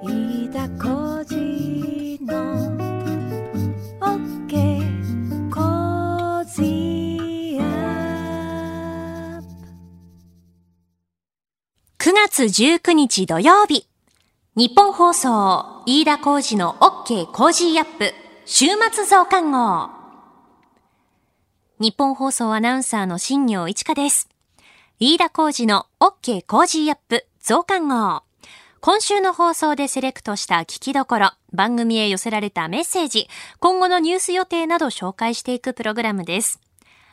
飯田浩司の OK Cozy up 9月19日土曜日。ニッポン放送、飯田浩司の OK Cozy up、週末増刊号。ニッポン放送アナウンサーの新行市佳です。飯田浩司の OK Cozy up 増刊号。今週の放送でセレクトした聞きどころ、番組へ寄せられたメッセージ、今後のニュース予定など紹介していくプログラムです。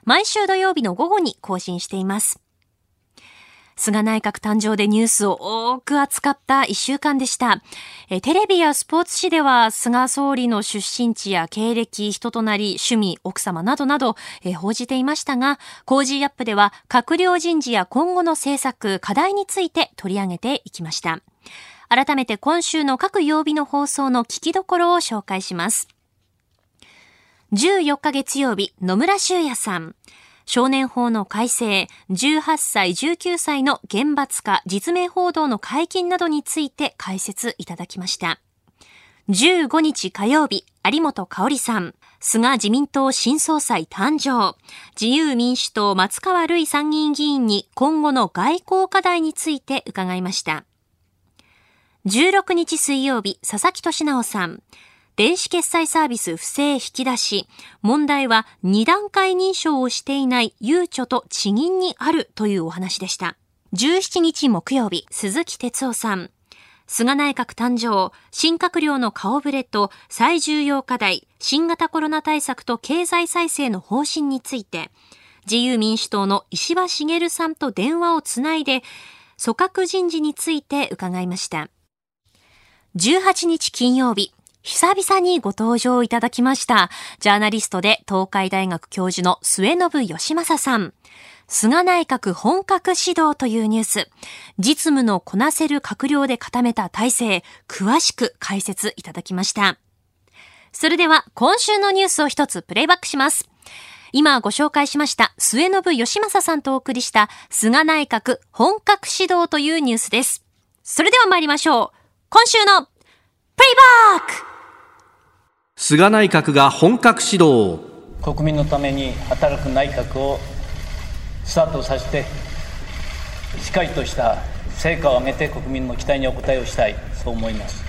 毎週土曜日の午後に更新しています。菅内閣誕生でニュースを多く扱った一週間でした。えテレビやスポーツ紙では菅総理の出身地や経歴、人となり、趣味、奥様などなどえ報じていましたが、 Cozy up では閣僚人事や今後の政策、課題について取り上げていきました。改めて今週の各曜日の放送の聞きどころを紹介します。14日月曜日、野村修也さん。少年法の改正、18歳、19歳の厳罰化、実名報道の解禁などについて解説いただきました。15日火曜日、有本香里さん。菅自民党新総裁誕生。自由民主党松川るい参議院議員に今後の外交課題について伺いました。16日水曜日、佐々木俊直さん。電子決済サービス不正引き出し。問題は二段階認証をしていないゆうちょと地銀にあるというお話でした。17日木曜日、鈴木哲夫さん。菅内閣誕生、新閣僚の顔ぶれと最重要課題、新型コロナ対策と経済再生の方針について、自由民主党の石破茂さんと電話をつないで、組閣人事について伺いました。18日金曜日、久々にご登場いただきました。ジャーナリストで東海大学教授の末信義正さん。菅内閣本格指導というニュース。実務のこなせる閣僚で固めた体制、詳しく解説いただきました。それでは今週のニュースを一つプレイバックします。今ご紹介しました末信義正さんとお送りした菅内閣本格指導というニュースです。それでは参りましょう。今週のプレイバック。菅内閣が本格始動。国民のために働く内閣をスタートさせてしっかりとした成果を上げて国民の期待にお応えをしたい。そう思います。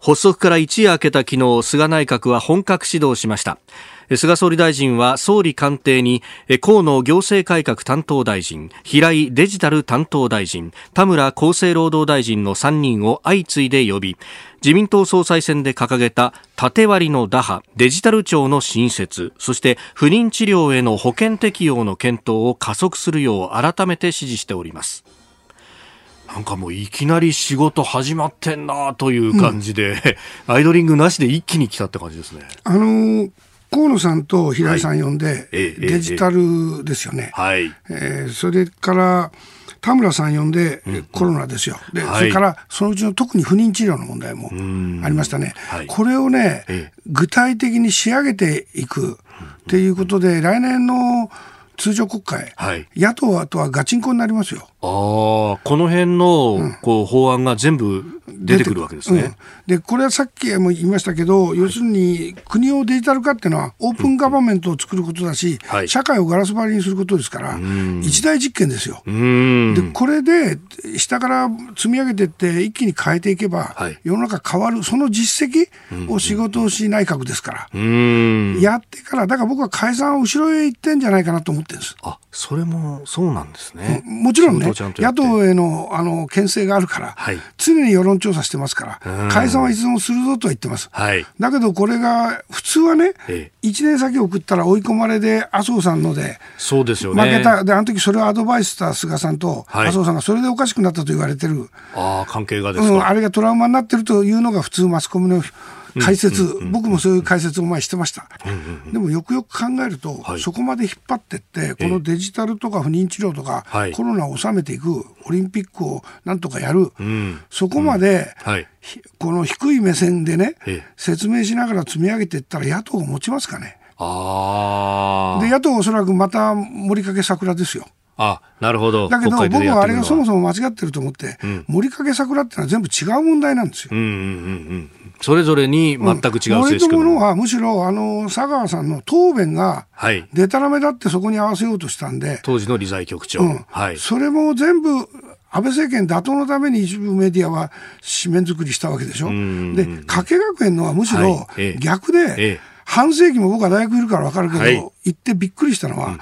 発足から一夜明けた昨日菅内閣は本格始動しました菅総理大臣は総理官邸に河野行政改革担当大臣平井デジタル担当大臣田村厚生労働大臣の3人を相次いで呼び自民党総裁選で掲げた縦割りの打破デジタル庁の新設そして不妊治療への保険適用の検討を加速するよう改めて指示しておりますなんかもういきなり仕事始まってんなという感じで、アイドリングなしで一気に来たって感じですね。あのー河野さんと平井さん呼んで、デジタルですよね、はい。えーそれから田村さん呼んで、コロナですよ。で、はい。それからそのうちの特に不妊治療の問題もありましたね、はい。これをね、ええ。具体的に仕上げていくっていうことで、来年の通常国会、はい。野党とはガチンコになりますよ。ああ、この辺の、こう、法案が全部出てくるわけですね。うん。でこれはさっきも言いましたけど、要するに国をデジタル化っていうのは、オープンガバメントを作ることだし、はい。社会をガラス張りにすることですから、一大実験ですよ。でこれで下から積み上げていって、一気に変えていけば、はい。世の中変わる、その実績を仕事をし内閣ですから。やってから、だから僕は解散は後ろへ行ってんじゃないかなと思ってるんです。あ、それも、そうなんですね。もちろんね、野党へのあの牽制があるから、はい常に世論調査してますから、うん解散はいつでもするぞとは言ってます。はい。だけどこれが、普通はね、え1年先送ったら追い込まれで、麻生さんので、そうですよね。負けた、で、あの時それをアドバイスした菅さんと、はい麻生さんがそれでおかしくなったと言われてる、ああ、関係がですうん、か。あれがトラウマになってるというのが普通マスコミの解説、僕もそういう解説を前してました。でもよくよく考えると、はいそこまで引っ張ってって、このデジタルとか不妊治療とか、はいコロナを収めていく、オリンピックをなんとかやる、うん。そこまで、はい。ひこの低い目線でねええ、説明しながら積み上げていったら野党が持ちますかね。ああ。で、野党はおそらくまた盛りかけ桜ですよ。あ、なるほど。だけど僕はあれがそもそそも間違ってると思って、ん森かけ桜ってのは全部違う問題なんですよ。うんうんうんうん。それぞれに全く違う森正式友のはむしろあの佐川さんの答弁がはい。でたらめだってそこに合わせようとしたんで、当時の理財局長。うんはい。それも全部安倍政権打倒のために一部メディアは紙面作りしたわけでしょ。んで加計学園のはむしはいろええ逆で、ええ半世紀も僕は大学いるから分かるけど、はい行ってびっくりしたのは、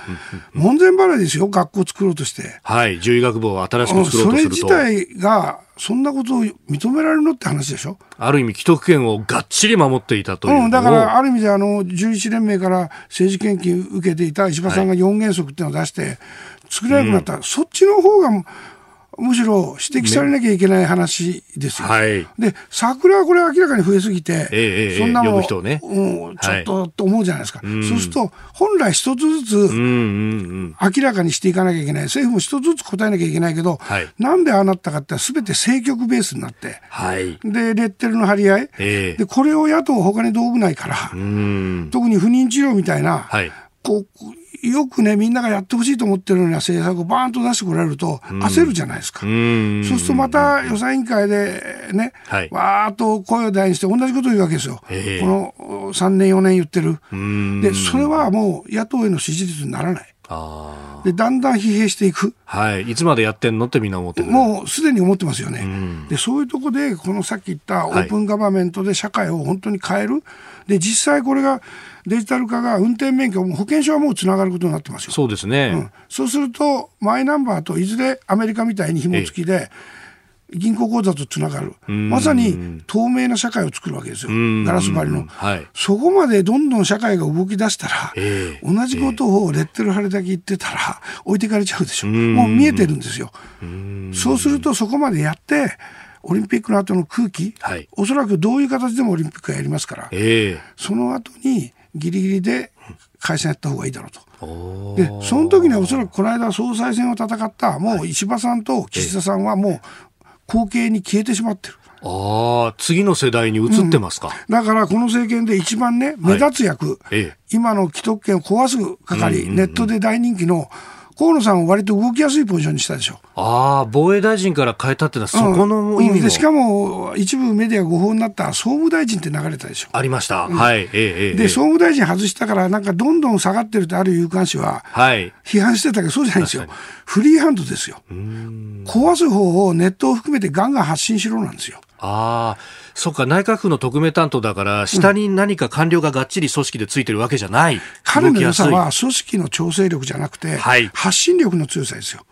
門前払いですよ学校作ろうとして。はい。獣医学部を新しうんく作ろうそれとすると。自体がそんなことを認められるのって話でしょ？ある意味、既得権をがっちり守っていたという。うん、だからある意味であの11連盟から政治献金受けていた石破さんが4原則っていうのを出して作れなくなった、そっちの方がむしろ指摘されなきゃいけない話ですよ。はい。で桜はこれ明らかに増えすぎて、ええええそんなの、呼ぶ人をねうん、ちょっと、はと思うじゃないですか、そうすると本来一つずつ。明らかにしていかなきゃいけない政府も一つずつ答えなきゃいけないけど、はいなんでああなったかってすべて政局ベースになってはい。でレッテルの張り合い、ええでこれを野党他に道具ないから、うん。特に不妊治療みたいな、はい。こうよくねみんながやってほしいと思ってるような政策をバーンと出してこられると焦るじゃないですか。うん。そうするとまた予算委員会でね、はいわーっと声を大にして同じことを言うわけですよ。ええこの3年4年言ってる。うん。でそれはもう野党への支持率にならない。あでだんだん疲弊していく。あ。はい。いつまでやってんのってみんな思ってる。もうすでに思ってますよね。んでそういうとこでこのさっき言ったオはいープンガバメントで社会を本当に変える。で実際これがデジタル化が運転免許も保険証はもうつながることになってますよ。そうですね。うんそうするとマイナンバーといずれアメリカみたいに紐付きで銀行口座とつながる。ん。まさに透明な社会を作るわけですよ。ん。ガラス張りの、はい。そこまでどんどん社会が動き出したら、ええ。同じことをレッテル貼りだけ言ってたら置いてかれちゃうでしょ。ん。もう見えてるんですよ。そうするとそこまでやってオリンピックの後の空気、はい。おそらくどういう形でもオリンピックはやりますからええ。その後にギリギリで解散やった方がいいだろうと。でその時にはおそらくこの間総裁選を戦ったもう石破さんと岸田さんはもう後継に消えてしまってる。ああ、次の世代に移ってますか。だからこの政権で一番ね目立つ役、ええ。今の既得権を壊す係、ネットで大人気の河野さんを割と動きやすいポジションにしたでしょ。ああ、防衛大臣から変えたってのは、そこの意味もうんでしかも一部メディア誤報になった総務大臣って流れたでしょ。ありました。はい。ええええで、ええ総務大臣外したから、なんかどんどん下がってるってある有刊紙ははい。批判してたけど、そうじゃないんですよ。フリーハンドですよ。壊す方をネットを含めてガンガン発信しろなんですよ。ああ、そっか、内閣府の特命担当だから、下に何か官僚ががっちり組織でついてるわけじゃない。彼の良さは組織の調整力じゃなくて、はい。発信力の強さですよ。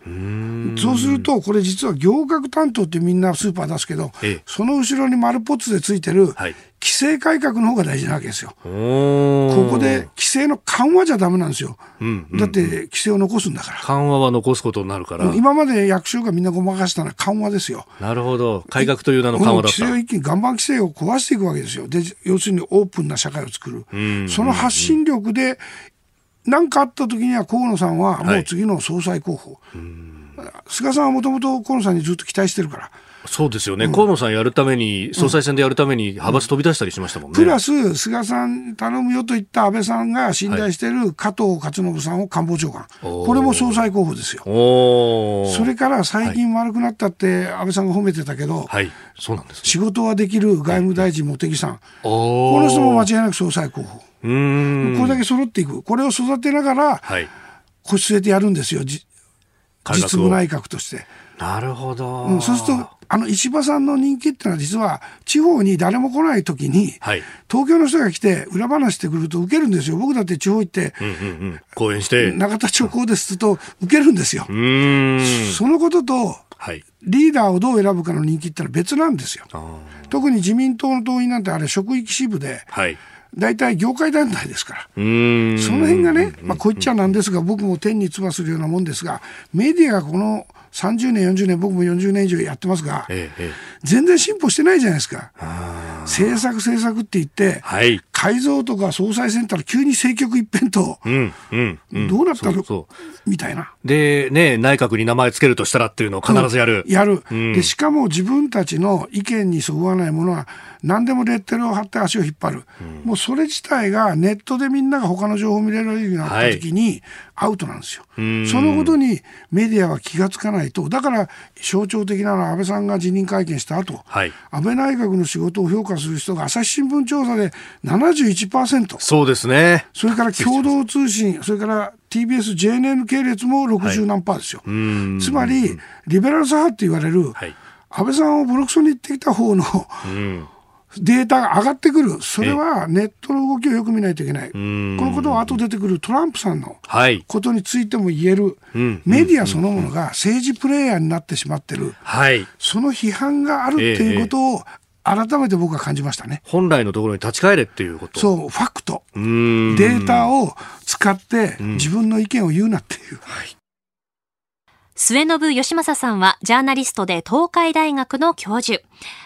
そうすると、これ実は行革担当ってみんなスーパー出すけど、ええ。その後ろに丸ポッツでついてるはい規制改革の方が大事なわけですよ。ここで規制の緩和じゃダメなんですよ。んうんだって規制を残すんだから。緩和は残すことになるから。今まで役所がみんなごまかしたのは緩和ですよ。なるほど。改革という名の緩和だった規制を。一気に岩盤規制を壊していくわけですよ。で要するにオープンな社会を作る。その発信力で何かあった時には河野さんはもう次の総裁候補。菅さんはもともと河野さんにずっと期待してるから。そうですよね。河野さんやるために、総裁選でやるために派閥飛び出したりしましたもんね。プラス、菅さん頼むよと言った安倍さんが信頼してる加藤勝信さんを官房長官。おーこれも総裁候補ですよ。それから最近悪くなったって安倍さんが褒めてたけど、はい。そうなんですね。仕事はできる外務大臣茂木さん。おこの人も間違い。なく総裁候補。うーん。これだけ揃っていく。これを育てながらはい。腰据えてやるんですよ。実務内閣として。なるほど。うん、そうすると、あの石破さんの人気っていうのは実は地方に誰も来ない時に、はい。東京の人が来て裏話してくると受けるんですよ。僕だって地方行って、うんうんうん。講演して。う永田町こうですと受けるんですよ。そのこととはい。リーダーをどう選ぶかの人気ってのは別なんですよ。特に自民党の党員なんてあれ職域支部で、はい。大体業界団体ですから。その辺がね、まあ、こう言っちゃなんですが、僕も天に唾するようなもんですが、メディアがこの30年、40年、僕も40年以上やってますが。全然進歩してないじゃないですか。政策、政策って言って、はい。隠改造とか総裁選ったら急に政局一辺倒、うんうんうん。どうなったの？そうみたいな。で、ね、内閣に名前つけるとしたらっていうのを必ずやる。やる、うん。でしかも自分たちの意見にそぐわないものは何でもレッテルを貼って足を引っ張る、もうそれ自体がネットでみんなが他の情報を見れるようになった時にアウトなんですよ、ん。そのことにメディアは気がつかないと。だから象徴的なのは安倍さんが辞任会見した後、はい。安倍内閣の仕事を評価する人が朝日新聞調査で71%。そうですね。それから共同通信、それから TBS、JNN 系列も60何パーですよ。うん。つまり、リベラル左派って言われる、はい。安倍さんをボロクソに言ってきた方のうん。データが上がってくる、それはネットの動きをよく見ないといけない、こん。のことは後出てくるトランプさんのはい。ことについても言える、うん。メディアそのものが政治プレイヤーになってしまってる、はい。その批判があるっていうことを改めて僕は感じましたね。本来のところに立ち返れっていうこと。そう、ファクト、う。ん。データを使って自分の意見を言うなっていう。末信義正さんはジャーナリストで東海大学の教授。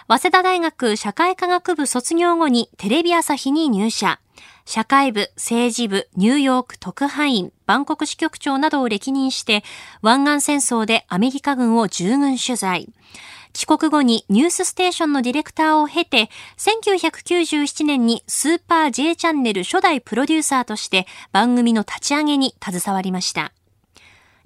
早稲田大学社会科学部卒業後にテレビ朝日に入社。社会部、政治部、ニューヨーク特派員、バンコク支局長などを歴任して、湾岸戦争でアメリカ軍を従軍取材。帰国後にニュースステーションのディレクターを経て、1997年にスーパー J チャンネル初代プロデューサーとして番組の立ち上げに携わりました。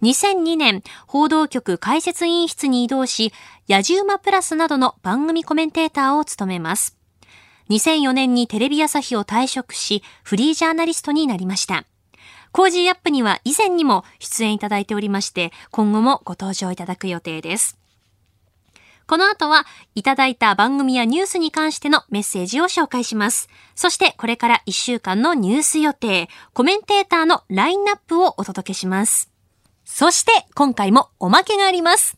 2002年、報道局解説委員室に異動し、やじうまプラスなどの番組コメンテーターを務めます。2004年にテレビ朝日を退職し、フリージャーナリストになりました。 Cozy up には以前にも出演いただいておりまして、今後もご登場いただく予定です。この後は、いただいた番組やニュースに関してのメッセージを紹介します。そして、これから1週間のニュース予定、コメンテーターのラインナップをお届けします。そして、今回もおまけがあります。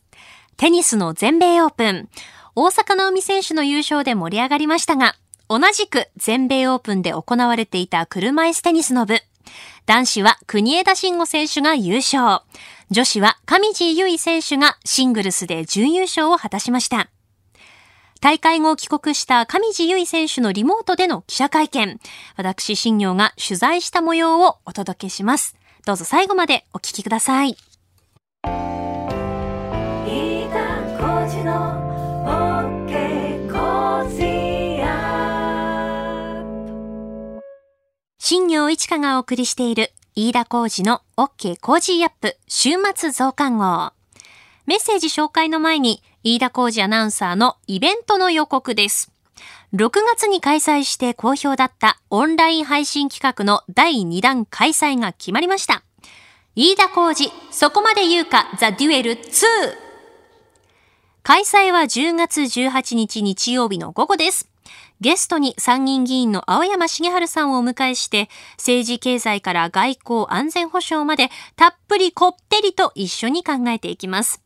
テニスの全米オープン。大坂なおみ選手の優勝で盛り上がりましたが、同じく全米オープンで行われていた車椅子テニスの部。男子は国枝慎吾選手が優勝。女子は上地結衣選手がシングルスで準優勝を果たしました。大会後帰国した上地結衣選手のリモートでの記者会見。私、新業が取材した模様をお届けします。どうぞ最後までお聞きください。飯田浩司の新行市佳がお送りしている飯田浩二の OK コージーアップ週末増刊号。メッセージ紹介の前に飯田浩司アナウンサーのイベントの予告です。6月に開催して好評だったオンライン配信企画の第2弾開催が決まりました。飯田浩二、そこまで言うか、ザ・デュエル2。開催は10月18日日曜日の午後です。ゲストに参議院議員の青山茂春さんをお迎えして、政治経済から外交安全保障までたっぷりこってりと一緒に考えていきます。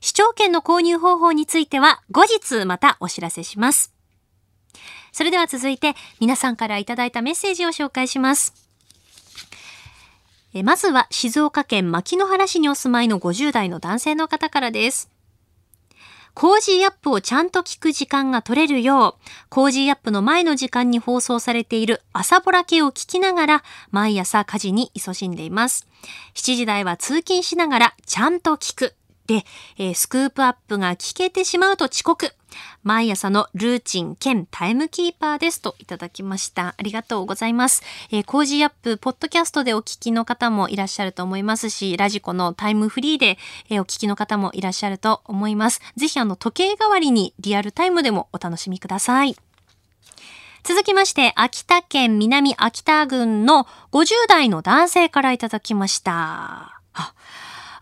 視聴券の購入方法については後日またお知らせします。それでは続いて皆さんからいただいたメッセージを紹介します。えまずは静岡県牧之原市にお住まいの50代の男性の方からです。コージーアップをちゃんと聞く時間が取れるよう、コージーアップの前の時間に放送されているあさぼらけを聞きながら、毎朝家事に勤しんでいます。7時台は通勤しながらちゃんと聞く。で、えースクープアップが聞けてしまうと遅刻。毎朝のルーチン兼タイムキーパーですといただきました。ありがとうございます。えー、コージーアップ、ポッドキャストでお聞きの方もいらっしゃると思いますし、ラジコのタイムフリーで、えーお聞きの方もいらっしゃると思います。ぜひあの時計代わりにリアルタイムでもお楽しみください。続きまして、秋田県南秋田郡の50代の男性からいただきました。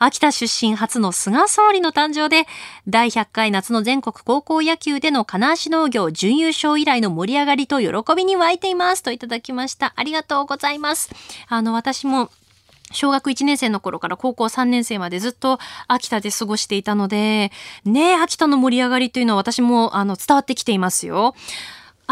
秋田出身初の菅総理の誕生で、第100回夏の全国高校野球での金足農業準優勝以来の盛り上がりと喜びに湧いていますといただきました。ありがとうございます。あの、私も小学1年生の頃から高校3年生までずっと秋田で過ごしていたので、ねえ、秋田の盛り上がりというのは私もあの伝わってきていますよ。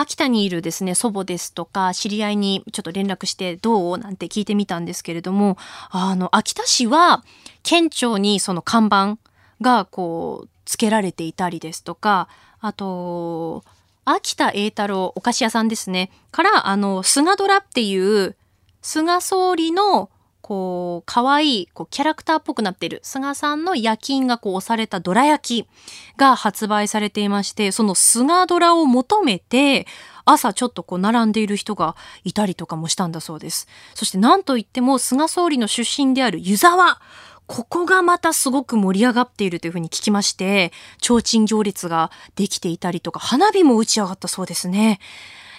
秋田にいるですね、祖母ですとか、知り合いにちょっと連絡してどう？なんて聞いてみたんですけれども、あの、秋田市は、県庁にその看板がこう、つけられていたりですとか、あと、秋田栄太郎お菓子屋さんですね。から、あの、菅ドラっていう、菅総理の、こう、可愛い、こう、キャラクターっぽくなっている、菅さんの夜勤がこう押されたドラ焼きが発売されていまして、その菅ドラを求めて、朝ちょっとこう並んでいる人がいたりとかもしたんだそうです。そしてなんといっても菅総理の出身である湯沢。ここがまたすごく盛り上がっているというふうに聞きまして、提灯行列ができていたりとか、花火も打ち上がったそうですね。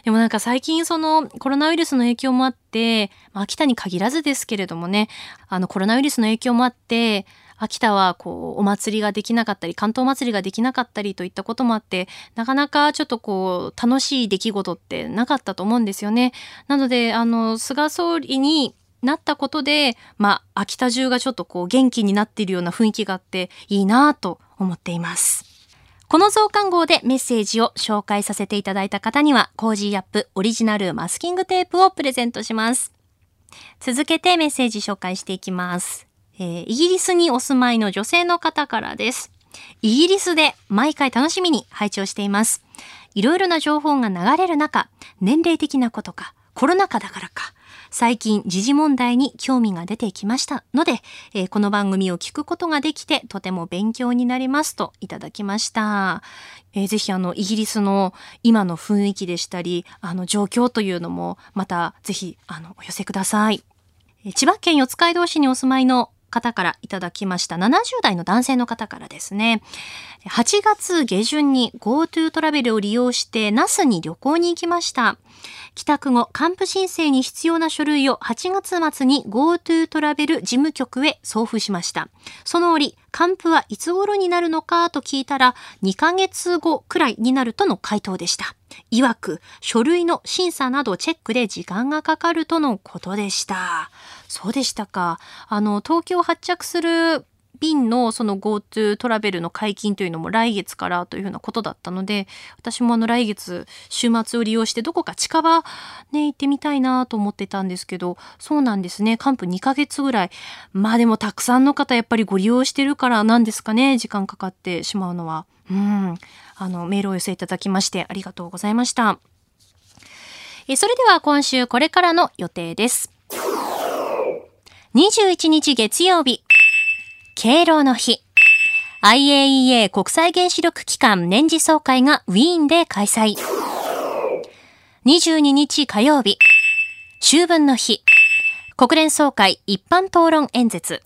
でもなんか最近そのコロナウイルスの影響もあって、まあ、秋田に限らずですけれどもね、あのコロナウイルスの影響もあって、秋田はこうお祭りができなかったり関東祭りができなかったりといったこともあってなかなかちょっとこう楽しい出来事ってなかったと思うんですよね。なのであの菅総理になったことで、まあ、秋田中がちょっとこう元気になっているような雰囲気があっていいなと思っています。この増刊号でメッセージを紹介させていただいた方には、コージーアップオリジナルマスキングテープをプレゼントします。続けてメッセージ紹介していきます。えーイギリスにお住まいの女性の方からです。イギリスで毎回楽しみに拝聴しています。いろいろな情報が流れる中、年齢的なことか、コロナ禍だからか、最近時事問題に興味が出てきましたので、えーこの番組を聞くことができてとても勉強になりますといただきました。えーぜひあのイギリスの今の雰囲気でしたり、あの状況というのもまたぜひあのお寄せください。千葉県四街道市にお住まいの方からいただきました70代の男性の方からですね。8月下旬に GoTo トラベルを利用して那須に旅行に行きました。帰宅後、還付申請に必要な書類を8月末に GoTo トラベル事務局へ送付しました。その折、還付はいつ頃になるのかと聞いたら、2ヶ月後くらいになるとの回答でした。曰く、書類の審査などチェックで時間がかかるとのことでした。そうでしたか。あの、東京発着する便のその GoTo トラベルの解禁というのも来月からというふうなことだったので、私もあの来月週末を利用してどこか近場ね、行ってみたいなと思ってたんですけど、そうなんですね。還付2ヶ月ぐらい。まあでもたくさんの方やっぱりご利用してるからなんですかね、時間かかってしまうのは。うん。あの、メールを寄せいただきましてありがとうございました。えそれでは今週これからの予定です。21日月曜日、敬老の日。IAEA 国際原子力機関年次総会がウィーンで開催。22日火曜日、秋分の日。国連総会一般討論演説。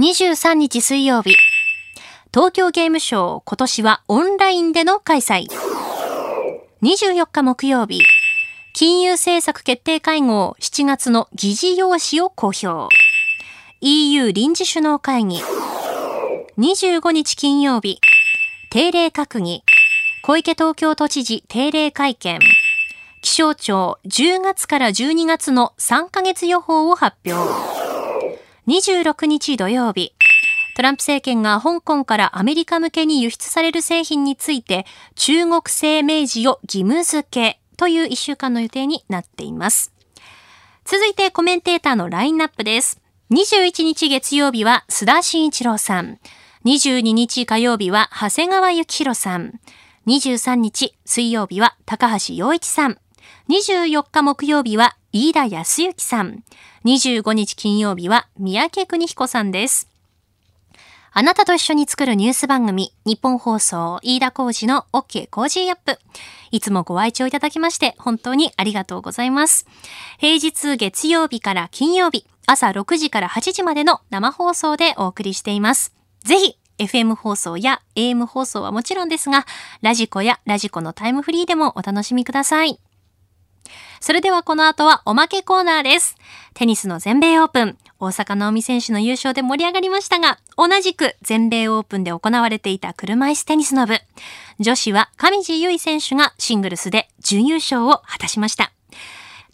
23日水曜日、東京ゲームショウ今年はオンラインでの開催。24日木曜日、金融政策決定会合7月の議事要旨を公表。EU 臨時首脳会議。25日金曜日、定例閣議。小池東京都知事定例会見。気象庁10月から12月の3ヶ月予報を発表。26日土曜日、トランプ政権が香港からアメリカ向けに輸出される製品について中国製明示を義務付けという1週間の予定になっています。続いてコメンテーターのラインナップです。21日月曜日は須田慎一郎さん。22日火曜日は長谷川幸洋さん。23日水曜日は高橋洋一さん。24日木曜日は飯田康之さん。25日金曜日は宮家邦彦さんです。あなたと一緒に作るニュース番組、ニッポン放送、飯田浩司の OK! Cozy up!。いつもご愛聴いただきまして、本当にありがとうございます。平日月曜日から金曜日、朝6時から8時までの生放送でお送りしています。ぜひ、FM 放送や AM 放送はもちろんですが、ラジコやラジコのタイムフリーでもお楽しみください。それではこの後はおまけコーナーです。テニスの全米オープン。大坂なおみ選手の優勝で盛り上がりましたが、同じく全米オープンで行われていた車椅子テニスの部。女子は上地結衣選手がシングルスで準優勝を果たしました。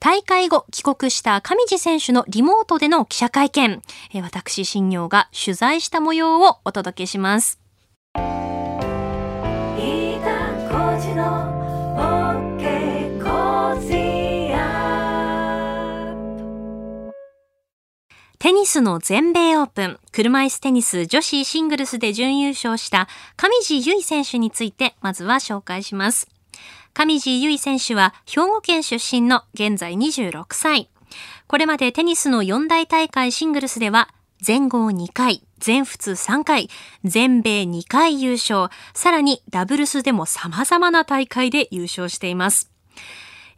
大会後帰国した上地選手のリモートでの記者会見。私、新業が取材した模様をお届けします。スの全米オープン、車椅子テニス女子シングルスで準優勝した上地結衣選手について、まずは紹介します。上地結衣選手は兵庫県出身の現在26歳。これまでテニスの四大大会シングルスでは全豪2回、全仏3回、全米2回優勝、さらにダブルスでも様々な大会で優勝しています。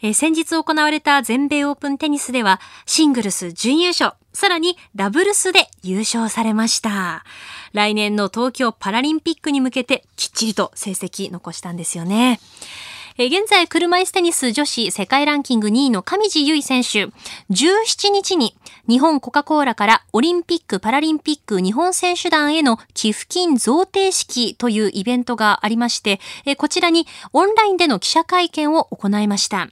え、先日行われた全米オープンテニスではシングルス準優勝、さらにダブルスで優勝されました。来年の東京パラリンピックに向けてきっちりと成績残したんですよね。え現在、車椅子テニス女子世界ランキング2位の上地結衣選手、17日に日本コカ・コーラからオリンピック・パラリンピック日本選手団への寄付金贈呈式というイベントがありまして、えこちらにオンラインでの記者会見を行いました。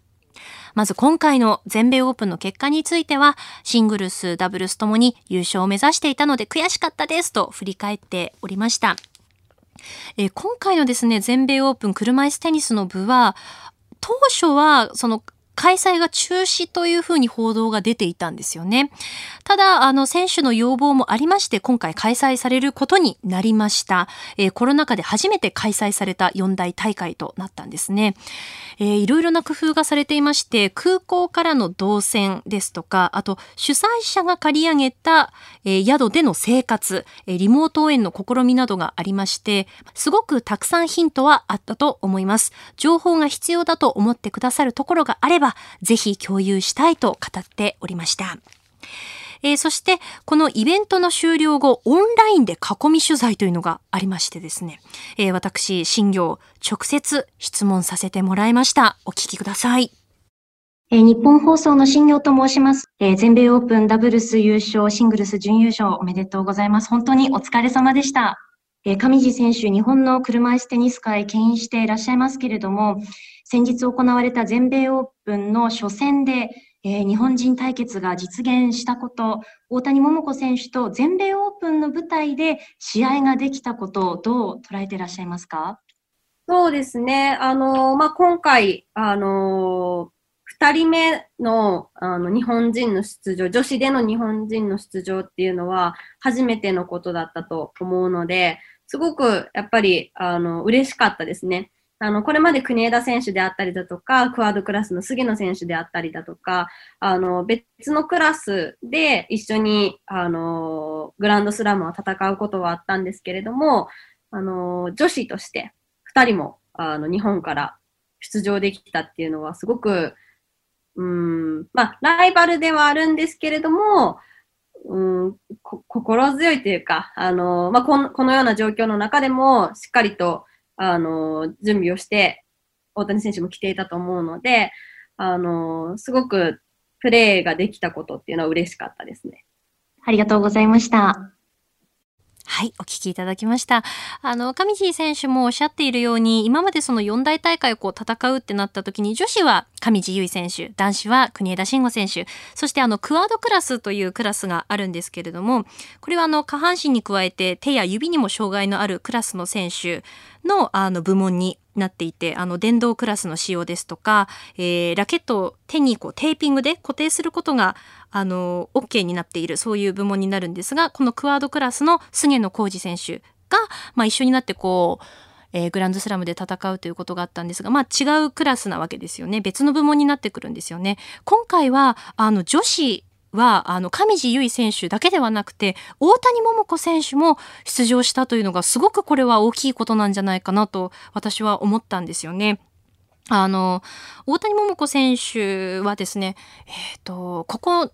まず今回の全米オープンの結果については、シングルス、ダブルスともに優勝を目指していたので悔しかったですと振り返っておりました。えー、今回のですね、全米オープン車椅子テニスの部は、当初は、その、開催が中止というふうに報道が出ていたんですよね。ただ、あの、選手の要望もありまして、今回開催されることになりました。えー、コロナ禍で初めて開催された四大大会となったんですね。えー、いろいろな工夫がされていまして、空港からの動線ですとか、あと、主催者が借り上げた、えー、宿での生活、えー、リモート応援の試みなどがありまして、すごくたくさんヒントはあったと思います。情報が必要だと思ってくださるところがあれば、ぜひ共有したいと語っておりました。えー、そして、このイベントの終了後、オンラインで囲み取材というのがありましてですね、えー、私、新業、直接質問させてもらいました。お聞きください。えー、日本放送の新業と申します、えー。全米オープンダブルス優勝、シングルス準優勝おめでとうございます。本当にお疲れ様でした。え、上地選手、日本の車椅子テニス界牽引していらっしゃいますけれども、先日行われた全米オープンの初戦で、えー、日本人対決が実現したこと、大谷桃子選手と全米オープンの舞台で試合ができたことをどう捉えていらっしゃいますか？そうですね。あの、まあ、今回、あの、二人目のあの日本人の出場、女子での日本人の出場っていうのは初めてのことだったと思うので、すごくやっぱりあの嬉しかったですね。あの、これまで国枝選手であったりだとか、クアードクラスの杉野選手であったりだとか、あの、別のクラスで一緒に、あの、グランドスラムを戦うことはあったんですけれども、あの、女子として二人も、あの、日本から出場できたっていうのはすごく、うん、まあ、ライバルではあるんですけれども、うん、心強いというか、あの、まあこの、このような状況の中でも、しっかりと、あの、準備をして、大谷選手も来ていたと思うので、あの、すごくプレーができたことっていうのは嬉しかったですね。ありがとうございました。はい、お聞きいただきました。あの、上地選手もおっしゃっているように、今までその四大大会をこう戦うってなった時に、女子は上地結衣選手、男子は国枝慎吾選手、そしてあの、クワードクラスというクラスがあるんですけれども、これはあの、下半身に加えて手や指にも障害のあるクラスの選手のあの、部門になっていて、あの、電動クラスの使用ですとか、えー、ラケットを手にこうテーピングで固定することが、あの、OK になっている、そういう部門になるんですが、このクワードクラスの菅野浩二選手が、まあ、一緒になってこう、えー、グランドスラムで戦うということがあったんですが、まあ違うクラスなわけですよね。別の部門になってくるんですよね。今回は、あの、女子は、あの、上地結衣選手だけではなくて、大谷桃子選手も出場したというのが、すごくこれは大きいことなんじゃないかなと、私は思ったんですよね。あの、大谷桃子選手はですね、えっ、ー、と、ここ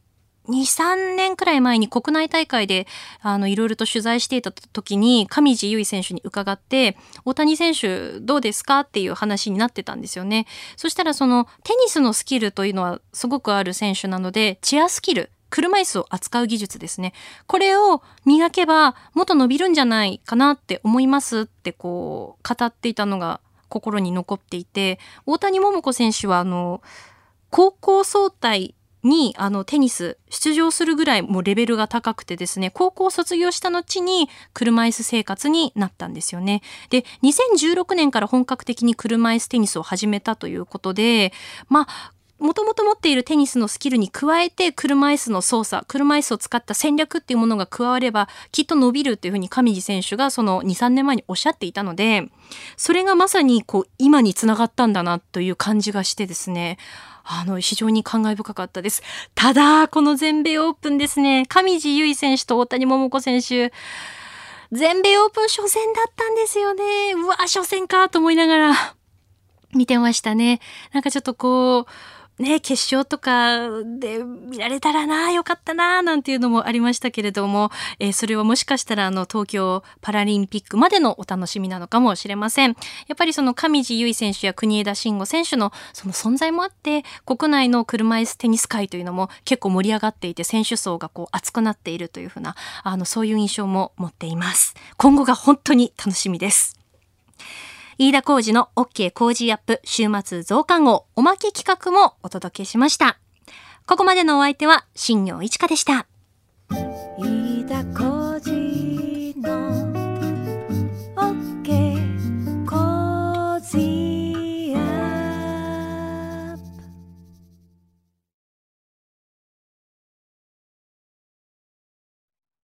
2、3年くらい前に国内大会で、あの、いろいろと取材していた時に、上地結衣選手に伺って、大谷選手どうですか？っていう話になってたんですよね。そしたらその、テニスのスキルというのはすごくある選手なので、チアスキル、車椅子を扱う技術ですね。これを磨けばもっと伸びるんじゃないかなって思いますってこう語っていたのが心に残っていて、大谷桃子選手はあの、高校総体にあのテニス出場するぐらいもうレベルが高くてですね、高校卒業した後に車椅子生活になったんですよね。で、2016年から本格的に車椅子テニスを始めたということで、まあ、もともと持っているテニスのスキルに加えて車椅子の操作、車椅子を使った戦略っていうものが加わればきっと伸びるっていうふうに上地選手がその2、3年前におっしゃっていたので、それがまさにこう今につながったんだなという感じがしてですね、あの、非常に感慨深かったです。ただ、この全米オープンですね、上地結衣選手と大谷桃子選手、全米オープン初戦だったんですよね。うわ、初戦かと思いながら見てましたね。なんかちょっとこう、ね、決勝とかで見られたらな、よかったな、なんていうのもありましたけれども、えー、それはもしかしたらあの東京パラリンピックまでのお楽しみなのかもしれません。やっぱりその上地結衣選手や国枝慎吾選手のその存在もあって、国内の車椅子テニス界というのも結構盛り上がっていて、選手層がこう熱くなっているというふうな、あの、そういう印象も持っています。今後が本当に楽しみです。飯田浩二の OK 工事アップ週末増刊号おまけ企画もお届けしました。ここまでのお相手は新業一華でした。飯田浩二の